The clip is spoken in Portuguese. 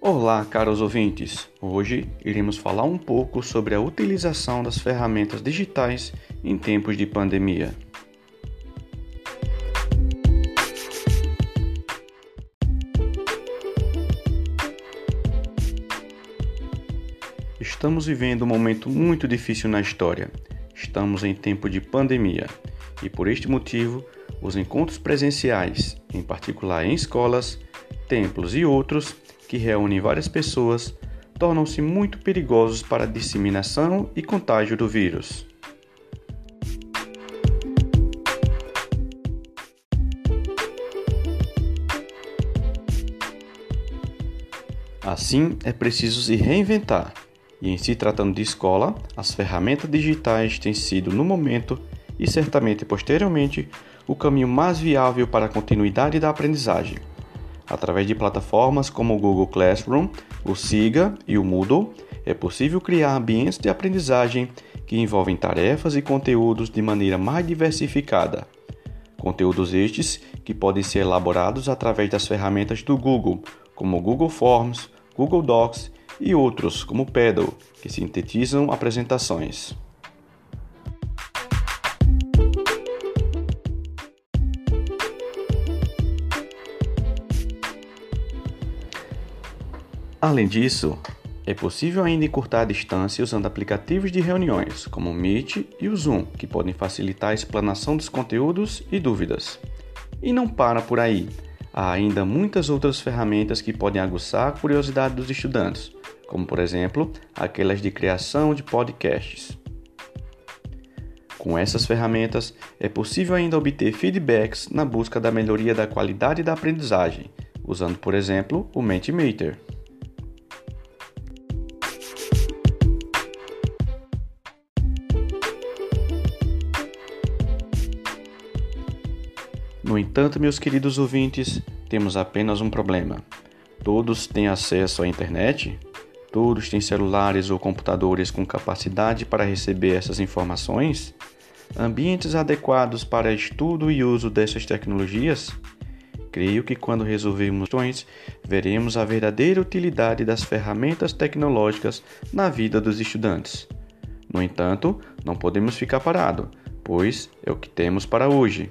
Olá, caros ouvintes! Hoje iremos falar um pouco sobre a utilização das ferramentas digitais em tempos de pandemia. Estamos vivendo um momento muito difícil na história. Estamos em tempo de pandemia e, por este motivo, os encontros presenciais, em particular em escolas, templos e outros, que reúnem várias pessoas, tornam-se muito perigosos para a disseminação e contágio do vírus. Assim, é preciso se reinventar. E em se tratando de escola, as ferramentas digitais têm sido, no momento e certamente posteriormente, o caminho mais viável para a continuidade da aprendizagem. Através de plataformas como o Google Classroom, o Siga e o Moodle, é possível criar ambientes de aprendizagem que envolvem tarefas e conteúdos de maneira mais diversificada. Conteúdos estes que podem ser elaborados através das ferramentas do Google, como Google Forms, Google Docs e outros, como Paddle, que sintetizam apresentações. Além disso, é possível ainda encurtar a distância usando aplicativos de reuniões, como o Meet e o Zoom, que podem facilitar a explanação dos conteúdos e dúvidas. E não para por aí. Há ainda muitas outras ferramentas que podem aguçar a curiosidade dos estudantes, como por exemplo aquelas de criação de podcasts. Com essas ferramentas, é possível ainda obter feedbacks na busca da melhoria da qualidade da aprendizagem, usando, por exemplo, o Mentimeter. No entanto, meus queridos ouvintes, temos apenas um problema. Todos têm acesso à internet? Todos têm celulares ou computadores com capacidade para receber essas informações? Ambientes adequados para estudo e uso dessas tecnologias? Creio que quando resolvermos questões, veremos a verdadeira utilidade das ferramentas tecnológicas na vida dos estudantes. No entanto, não podemos ficar parados, pois é o que temos para hoje.